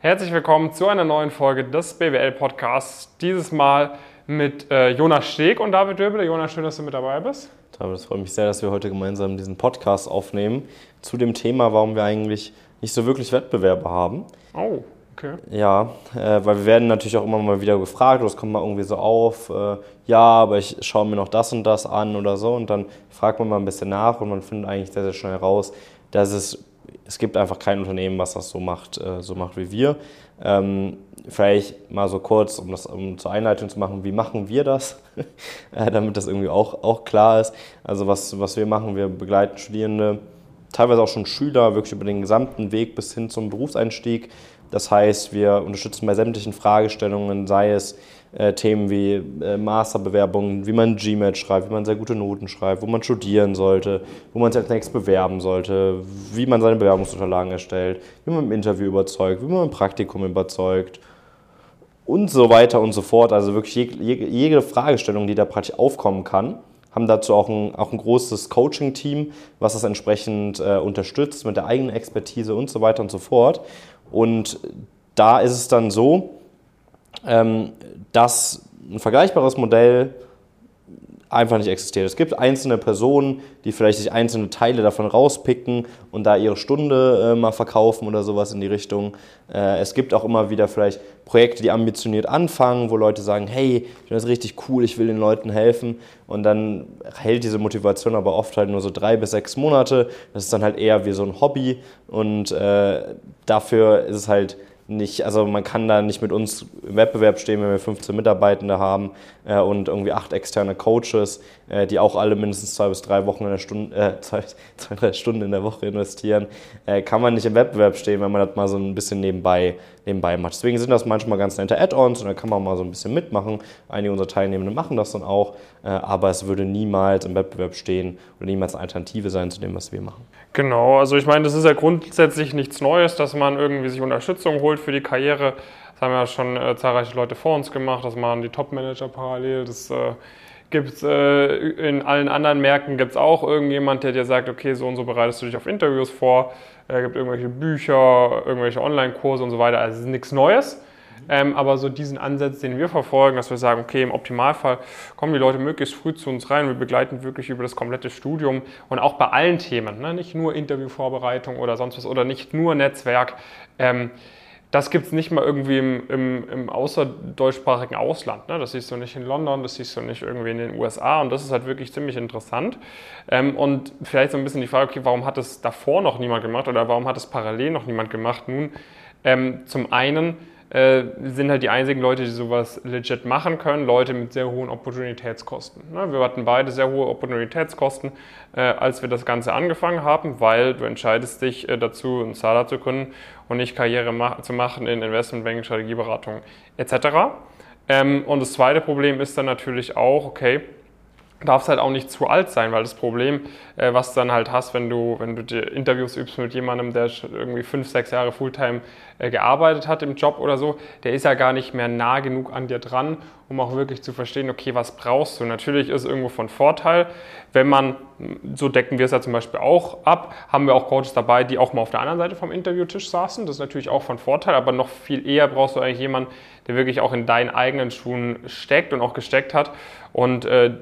Herzlich willkommen zu einer neuen Folge des BWL-Podcasts. Dieses Mal mit äh, Jonas Steg und David Döbele. Jonas, schön, dass du mit dabei bist. David, es freut mich sehr, dass wir heute gemeinsam diesen Podcast aufnehmen zu dem Thema, warum wir eigentlich nicht so wirklich Wettbewerbe haben. Oh, okay. Ja, äh, weil wir werden natürlich auch immer mal wieder gefragt, oder es kommt mal irgendwie so auf, äh, ja, aber ich schaue mir noch das und das an oder so und dann fragt man mal ein bisschen nach und man findet eigentlich sehr, sehr schnell raus, dass es es gibt einfach kein Unternehmen, was das so macht, äh, so macht wie wir. Ähm, vielleicht mal so kurz, um das um zur Einleitung zu machen, wie machen wir das, äh, damit das irgendwie auch, auch klar ist. Also was, was wir machen, wir begleiten Studierende, teilweise auch schon Schüler, wirklich über den gesamten Weg bis hin zum Berufseinstieg. Das heißt, wir unterstützen bei sämtlichen Fragestellungen, sei es äh, Themen wie äh, Masterbewerbungen, wie man GMAT schreibt, wie man sehr gute Noten schreibt, wo man studieren sollte, wo man sich als nächstes bewerben sollte, wie man seine Bewerbungsunterlagen erstellt, wie man im Interview überzeugt, wie man im Praktikum überzeugt und so weiter und so fort. Also wirklich jede, jede Fragestellung, die da praktisch aufkommen kann, haben dazu auch ein, auch ein großes Coaching-Team, was das entsprechend äh, unterstützt mit der eigenen Expertise und so weiter und so fort. Und da ist es dann so, ähm, dass ein vergleichbares Modell einfach nicht existiert. Es gibt einzelne Personen, die vielleicht sich einzelne Teile davon rauspicken und da ihre Stunde äh, mal verkaufen oder sowas in die Richtung. Äh, es gibt auch immer wieder vielleicht Projekte, die ambitioniert anfangen, wo Leute sagen, hey, ich finde das richtig cool, ich will den Leuten helfen. Und dann hält diese Motivation aber oft halt nur so drei bis sechs Monate. Das ist dann halt eher wie so ein Hobby und äh, dafür ist es halt nicht, also man kann da nicht mit uns im Wettbewerb stehen, wenn wir 15 Mitarbeitende haben äh, und irgendwie acht externe Coaches, äh, die auch alle mindestens zwei bis drei Wochen in der Stunde, äh, zwei, zwei, drei Stunden in der Woche investieren, äh, kann man nicht im Wettbewerb stehen, wenn man das mal so ein bisschen nebenbei, nebenbei macht. Deswegen sind das manchmal ganz nette Add-ons und da kann man mal so ein bisschen mitmachen. Einige unserer Teilnehmenden machen das dann auch, äh, aber es würde niemals im Wettbewerb stehen oder niemals eine Alternative sein zu dem, was wir machen. Genau, also ich meine, das ist ja grundsätzlich nichts Neues, dass man irgendwie sich Unterstützung holt für die Karriere. Das haben ja schon äh, zahlreiche Leute vor uns gemacht, das machen die Top-Manager parallel. Das äh, gibt äh, in allen anderen Märkten gibt es auch irgendjemand, der dir sagt, okay, so und so bereitest du dich auf Interviews vor. Es äh, gibt irgendwelche Bücher, irgendwelche Online-Kurse und so weiter. Also es ist nichts Neues. Ähm, aber so diesen Ansatz, den wir verfolgen, dass wir sagen, okay, im Optimalfall kommen die Leute möglichst früh zu uns rein. Wir begleiten wirklich über das komplette Studium und auch bei allen Themen, ne? nicht nur Interviewvorbereitung oder sonst was oder nicht nur Netzwerk. Ähm, das gibt es nicht mal irgendwie im, im, im außerdeutschsprachigen Ausland. Ne? Das siehst du nicht in London, das siehst du nicht irgendwie in den USA und das ist halt wirklich ziemlich interessant. Ähm, und vielleicht so ein bisschen die Frage, okay, warum hat es davor noch niemand gemacht oder warum hat es parallel noch niemand gemacht? Nun, ähm, zum einen, äh, sind halt die einzigen Leute, die sowas legit machen können, Leute mit sehr hohen Opportunitätskosten. Ne? Wir hatten beide sehr hohe Opportunitätskosten, äh, als wir das Ganze angefangen haben, weil du entscheidest dich äh, dazu, ein Startup zu gründen und nicht Karriere ma zu machen in Investmentbanking, Strategieberatung etc. Ähm, und das zweite Problem ist dann natürlich auch, okay, darf es halt auch nicht zu alt sein, weil das Problem, äh, was du dann halt hast, wenn du, wenn du dir Interviews übst mit jemandem, der irgendwie fünf, sechs Jahre Fulltime äh, gearbeitet hat im Job oder so, der ist ja gar nicht mehr nah genug an dir dran, um auch wirklich zu verstehen, okay, was brauchst du? Natürlich ist irgendwo von Vorteil, wenn man, so decken wir es ja zum Beispiel auch ab, haben wir auch Coaches dabei, die auch mal auf der anderen Seite vom Interviewtisch saßen. Das ist natürlich auch von Vorteil, aber noch viel eher brauchst du eigentlich jemanden, der wirklich auch in deinen eigenen Schuhen steckt und auch gesteckt hat und äh,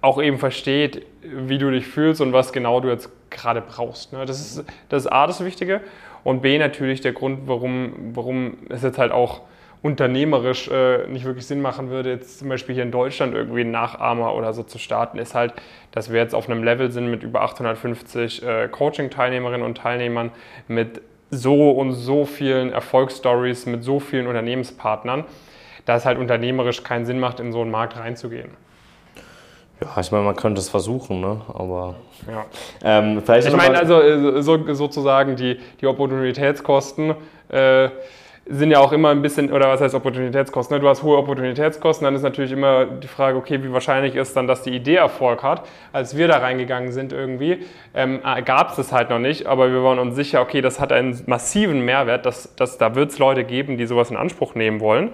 auch eben versteht, wie du dich fühlst und was genau du jetzt gerade brauchst. Ne? Das, ist, das ist A, das Wichtige. Und B, natürlich der Grund, warum, warum es jetzt halt auch unternehmerisch äh, nicht wirklich Sinn machen würde, jetzt zum Beispiel hier in Deutschland irgendwie einen Nachahmer oder so zu starten, ist halt, dass wir jetzt auf einem Level sind mit über 850 äh, Coaching-Teilnehmerinnen und Teilnehmern, mit so und so vielen Erfolgsstories, mit so vielen Unternehmenspartnern, dass es halt unternehmerisch keinen Sinn macht, in so einen Markt reinzugehen. Ja, ich meine, man könnte es versuchen, ne? aber. Ja. Ähm, vielleicht ich meine, also äh, so, sozusagen die, die Opportunitätskosten äh, sind ja auch immer ein bisschen, oder was heißt Opportunitätskosten? Ne? Du hast hohe Opportunitätskosten, dann ist natürlich immer die Frage, okay, wie wahrscheinlich ist dann, dass die Idee Erfolg hat? Als wir da reingegangen sind irgendwie, ähm, äh, gab es das halt noch nicht, aber wir waren uns sicher, okay, das hat einen massiven Mehrwert, dass, dass da wird es Leute geben, die sowas in Anspruch nehmen wollen.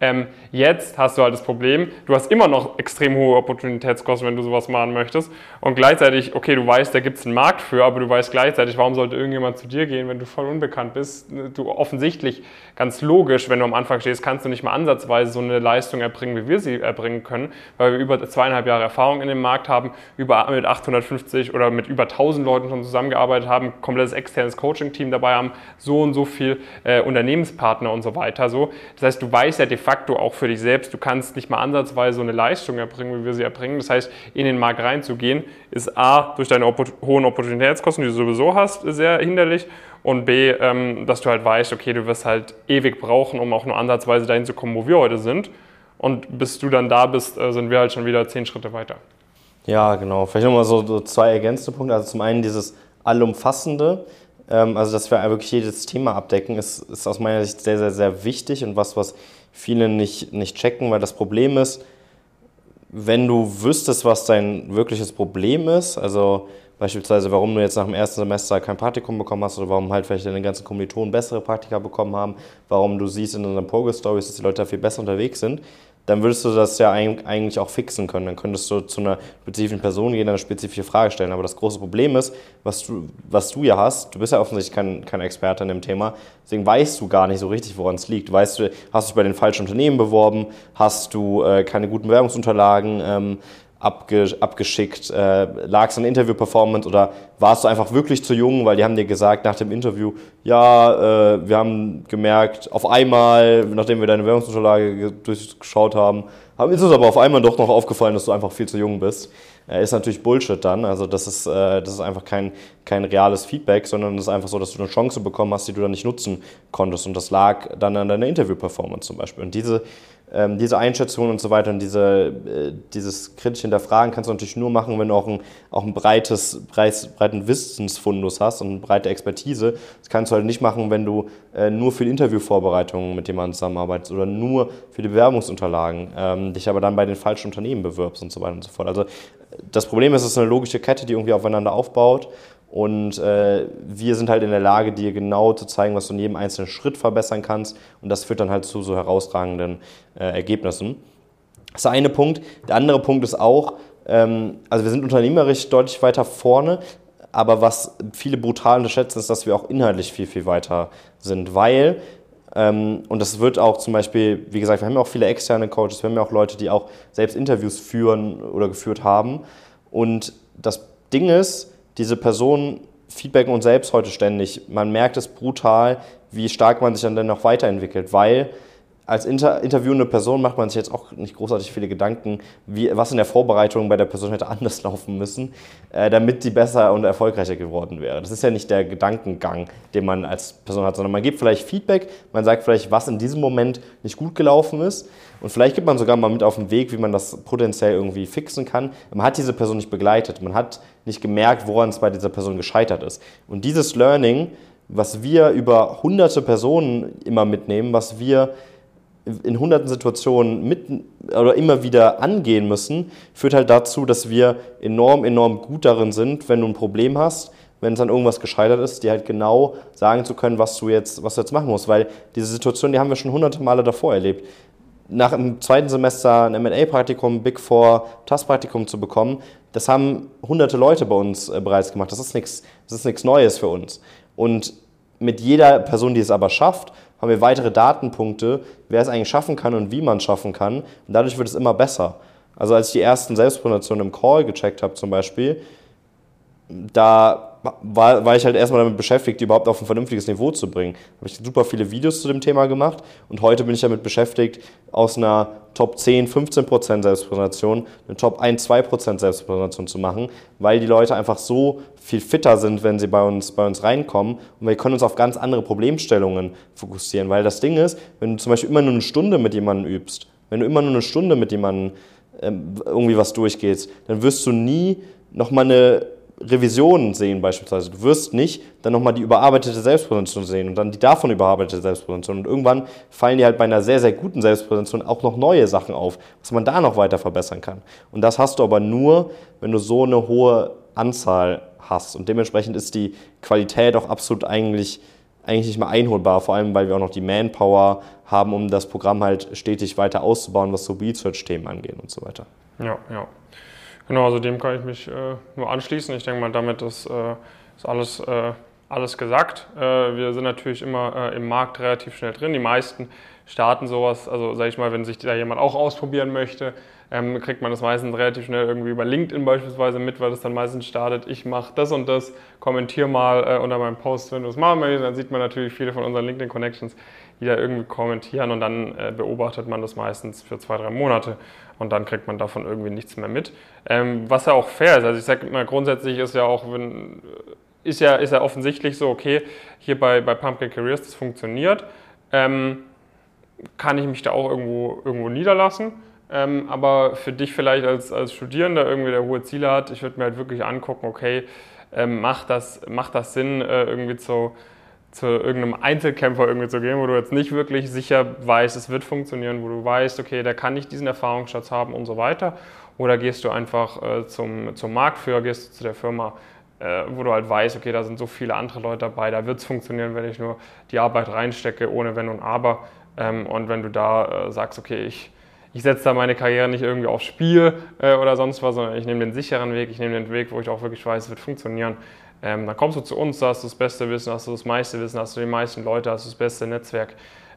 Ähm, jetzt hast du halt das Problem, du hast immer noch extrem hohe Opportunitätskosten, wenn du sowas machen möchtest. Und gleichzeitig, okay, du weißt, da gibt es einen Markt für, aber du weißt gleichzeitig, warum sollte irgendjemand zu dir gehen, wenn du voll unbekannt bist? Du offensichtlich, ganz logisch, wenn du am Anfang stehst, kannst du nicht mal ansatzweise so eine Leistung erbringen, wie wir sie erbringen können, weil wir über zweieinhalb Jahre Erfahrung in dem Markt haben, über, mit 850 oder mit über 1000 Leuten schon zusammengearbeitet haben, komplettes externes Coaching-Team dabei haben, so und so viel äh, Unternehmenspartner und so weiter. So. Das heißt, du weißt ja de facto auch für dich selbst, du kannst nicht mal ansatzweise so eine Leistung erbringen, wie wir sie erbringen. Das heißt, in den Markt reinzugehen, ist A, durch deine Oppor hohen Opportunitätskosten, die du sowieso hast, sehr hinderlich und B, ähm, dass du halt weißt, okay, du wirst halt ewig brauchen, um auch nur ansatzweise dahin zu kommen, wo wir heute sind. Und bis du dann da bist, äh, sind wir halt schon wieder zehn Schritte weiter. Ja, genau. Vielleicht nochmal so, so zwei ergänzende Punkte. Also zum einen dieses Allumfassende, ähm, also dass wir wirklich jedes Thema abdecken, ist, ist aus meiner Sicht sehr, sehr, sehr wichtig und was, was viele nicht, nicht checken, weil das Problem ist, wenn du wüsstest, was dein wirkliches Problem ist, also beispielsweise warum du jetzt nach dem ersten Semester kein Praktikum bekommen hast oder warum halt vielleicht deine ganzen Kommilitonen bessere Praktika bekommen haben, warum du siehst in unseren Progress-Stories, dass die Leute da viel besser unterwegs sind, dann würdest du das ja eigentlich auch fixen können. Dann könntest du zu einer spezifischen Person gehen, eine spezifische Frage stellen. Aber das große Problem ist, was du, was du ja hast, du bist ja offensichtlich kein, kein Experte in dem Thema, deswegen weißt du gar nicht so richtig, woran es liegt. Weißt du, hast du dich bei den falschen Unternehmen beworben, hast du äh, keine guten Bewerbungsunterlagen, ähm, abgeschickt? Äh, Lag es an Interview-Performance oder warst du einfach wirklich zu jung, weil die haben dir gesagt nach dem Interview, ja, äh, wir haben gemerkt, auf einmal, nachdem wir deine Bewerbungsunterlage durchgeschaut haben, haben ist uns aber auf einmal doch noch aufgefallen, dass du einfach viel zu jung bist. Äh, ist natürlich Bullshit dann. Also das ist, äh, das ist einfach kein, kein reales Feedback, sondern es ist einfach so, dass du eine Chance bekommen hast, die du dann nicht nutzen konntest. Und das lag dann an deiner Interview-Performance zum Beispiel. Und diese ähm, diese Einschätzungen und so weiter und diese, äh, dieses kritisch hinterfragen kannst du natürlich nur machen, wenn du auch ein, auch ein breites, breit, breiten Wissensfundus hast und eine breite Expertise. Das kannst du halt nicht machen, wenn du äh, nur für die Interviewvorbereitungen mit jemandem zusammenarbeitest oder nur für die Bewerbungsunterlagen, ähm, dich aber dann bei den falschen Unternehmen bewirbst und so weiter und so fort. Also das Problem ist, es ist eine logische Kette, die irgendwie aufeinander aufbaut und äh, wir sind halt in der Lage, dir genau zu zeigen, was du in jedem einzelnen Schritt verbessern kannst. Und das führt dann halt zu so herausragenden äh, Ergebnissen. Das ist der eine Punkt. Der andere Punkt ist auch, ähm, also wir sind unternehmerisch deutlich weiter vorne, aber was viele brutal unterschätzen, ist, dass wir auch inhaltlich viel, viel weiter sind, weil ähm, und das wird auch zum Beispiel, wie gesagt, wir haben ja auch viele externe Coaches, wir haben ja auch Leute, die auch selbst Interviews führen oder geführt haben. Und das Ding ist, diese Personen feedbacken uns selbst heute ständig. Man merkt es brutal, wie stark man sich dann noch weiterentwickelt, weil als inter interviewende Person macht man sich jetzt auch nicht großartig viele Gedanken, wie, was in der Vorbereitung bei der Person hätte anders laufen müssen, äh, damit sie besser und erfolgreicher geworden wäre. Das ist ja nicht der Gedankengang, den man als Person hat, sondern man gibt vielleicht Feedback, man sagt vielleicht, was in diesem Moment nicht gut gelaufen ist und vielleicht gibt man sogar mal mit auf den Weg, wie man das potenziell irgendwie fixen kann. Man hat diese Person nicht begleitet, man hat nicht gemerkt, woran es bei dieser Person gescheitert ist. Und dieses Learning, was wir über hunderte Personen immer mitnehmen, was wir in hunderten Situationen mit oder immer wieder angehen müssen, führt halt dazu, dass wir enorm, enorm gut darin sind, wenn du ein Problem hast, wenn es an irgendwas gescheitert ist, dir halt genau sagen zu können, was du jetzt, was du jetzt machen musst. Weil diese Situation, die haben wir schon hunderte Male davor erlebt. Nach dem zweiten Semester ein MA-Praktikum, Big Four, TAS-Praktikum zu bekommen, das haben hunderte Leute bei uns äh, bereits gemacht. Das ist nichts Neues für uns. Und mit jeder Person, die es aber schafft, haben wir weitere Datenpunkte, wer es eigentlich schaffen kann und wie man es schaffen kann. Und dadurch wird es immer besser. Also als ich die ersten Selbstpräsentationen im Call gecheckt habe zum Beispiel, da war, war ich halt erstmal damit beschäftigt, die überhaupt auf ein vernünftiges Niveau zu bringen. Habe ich super viele Videos zu dem Thema gemacht und heute bin ich damit beschäftigt, aus einer Top 10, 15% Selbstpräsentation eine Top 1, 2% Selbstpräsentation zu machen, weil die Leute einfach so viel fitter sind, wenn sie bei uns, bei uns reinkommen und wir können uns auf ganz andere Problemstellungen fokussieren, weil das Ding ist, wenn du zum Beispiel immer nur eine Stunde mit jemandem übst, wenn du immer nur eine Stunde mit jemandem ähm, irgendwie was durchgehst, dann wirst du nie nochmal eine Revisionen sehen beispielsweise. Du wirst nicht dann nochmal die überarbeitete Selbstpräsentation sehen und dann die davon überarbeitete Selbstpräsentation. Und irgendwann fallen dir halt bei einer sehr, sehr guten Selbstpräsentation auch noch neue Sachen auf, was man da noch weiter verbessern kann. Und das hast du aber nur, wenn du so eine hohe Anzahl hast. Und dementsprechend ist die Qualität auch absolut eigentlich eigentlich nicht mehr einholbar, vor allem weil wir auch noch die Manpower haben, um das Programm halt stetig weiter auszubauen, was so Research-Themen angeht und so weiter. Ja, ja. Genau, also dem kann ich mich äh, nur anschließen. Ich denke mal, damit ist, äh, ist alles, äh, alles gesagt. Äh, wir sind natürlich immer äh, im Markt relativ schnell drin. Die meisten starten sowas, also sage ich mal, wenn sich da jemand auch ausprobieren möchte, ähm, kriegt man das meistens relativ schnell irgendwie über LinkedIn beispielsweise mit, weil das dann meistens startet, ich mache das und das, kommentiere mal äh, unter meinem Post, wenn du es machen möchtest, dann sieht man natürlich viele von unseren LinkedIn-Connections, die da irgendwie kommentieren und dann äh, beobachtet man das meistens für zwei, drei Monate und dann kriegt man davon irgendwie nichts mehr mit. Ähm, was ja auch fair ist, also ich sage mal, grundsätzlich ist ja auch, wenn, ist ja, ist ja offensichtlich so, okay, hier bei, bei Pumpkin Careers, das funktioniert, ähm, kann ich mich da auch irgendwo, irgendwo niederlassen. Ähm, aber für dich vielleicht als, als Studierender irgendwie, der hohe Ziele hat, ich würde mir halt wirklich angucken, okay, ähm, macht, das, macht das Sinn, äh, irgendwie zu, zu irgendeinem Einzelkämpfer irgendwie zu gehen, wo du jetzt nicht wirklich sicher weißt, es wird funktionieren, wo du weißt, okay, der kann nicht diesen Erfahrungsschatz haben und so weiter. Oder gehst du einfach äh, zum, zum Marktführer, gehst du zu der Firma, äh, wo du halt weißt, okay, da sind so viele andere Leute dabei, da wird es funktionieren, wenn ich nur die Arbeit reinstecke, ohne Wenn und Aber. Ähm, und wenn du da äh, sagst, okay, ich ich setze da meine Karriere nicht irgendwie aufs Spiel äh, oder sonst was, sondern ich nehme den sicheren Weg, ich nehme den Weg, wo ich auch wirklich weiß, es wird funktionieren. Ähm, dann kommst du zu uns, da hast du das beste Wissen, hast du das meiste Wissen, hast du die meisten Leute, hast du das beste Netzwerk.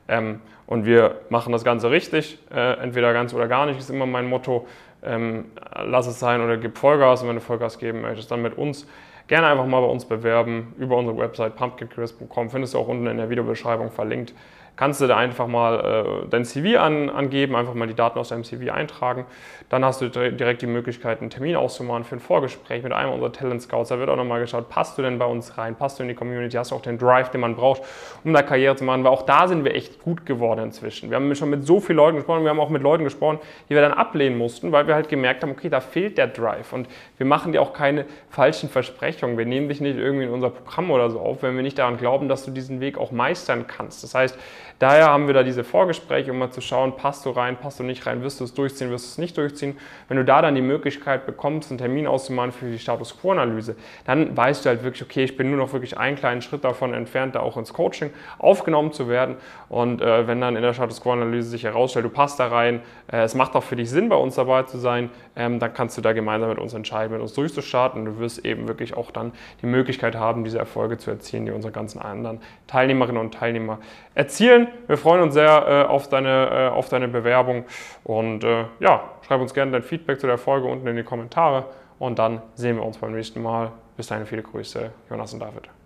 Ähm, und wir machen das Ganze richtig, äh, entweder ganz oder gar nicht, ist immer mein Motto. Ähm, lass es sein oder gib Vollgas und wenn du Vollgas geben möchtest, dann mit uns. Gerne einfach mal bei uns bewerben über unsere Website pumpkincrisp.com, findest du auch unten in der Videobeschreibung verlinkt kannst du da einfach mal äh, dein CV an, angeben, einfach mal die Daten aus deinem CV eintragen. Dann hast du direkt die Möglichkeit, einen Termin auszumachen für ein Vorgespräch mit einem unserer Talent Scouts. Da wird auch nochmal geschaut, passt du denn bei uns rein, passt du in die Community, hast du auch den Drive, den man braucht, um da Karriere zu machen. Weil auch da sind wir echt gut geworden inzwischen. Wir haben schon mit so vielen Leuten gesprochen, wir haben auch mit Leuten gesprochen, die wir dann ablehnen mussten, weil wir halt gemerkt haben, okay, da fehlt der Drive. Und wir machen dir auch keine falschen Versprechungen. Wir nehmen dich nicht irgendwie in unser Programm oder so auf, wenn wir nicht daran glauben, dass du diesen Weg auch meistern kannst. Das heißt, Daher haben wir da diese Vorgespräche, um mal zu schauen, passt du rein, passt du nicht rein, wirst du es durchziehen, wirst du es nicht durchziehen. Wenn du da dann die Möglichkeit bekommst, einen Termin auszumachen für die Status Quo-Analyse, dann weißt du halt wirklich, okay, ich bin nur noch wirklich einen kleinen Schritt davon entfernt, da auch ins Coaching aufgenommen zu werden. Und äh, wenn dann in der Status Quo-Analyse sich herausstellt, du passt da rein, äh, es macht auch für dich Sinn, bei uns dabei zu sein, ähm, dann kannst du da gemeinsam mit uns entscheiden, mit uns durchzustarten. Und du wirst eben wirklich auch dann die Möglichkeit haben, diese Erfolge zu erzielen, die unsere ganzen anderen Teilnehmerinnen und Teilnehmer erzielen. Wir freuen uns sehr äh, auf, deine, äh, auf deine Bewerbung und äh, ja, schreib uns gerne dein Feedback zu der Folge unten in die Kommentare und dann sehen wir uns beim nächsten Mal. Bis dahin viele Grüße, Jonas und David.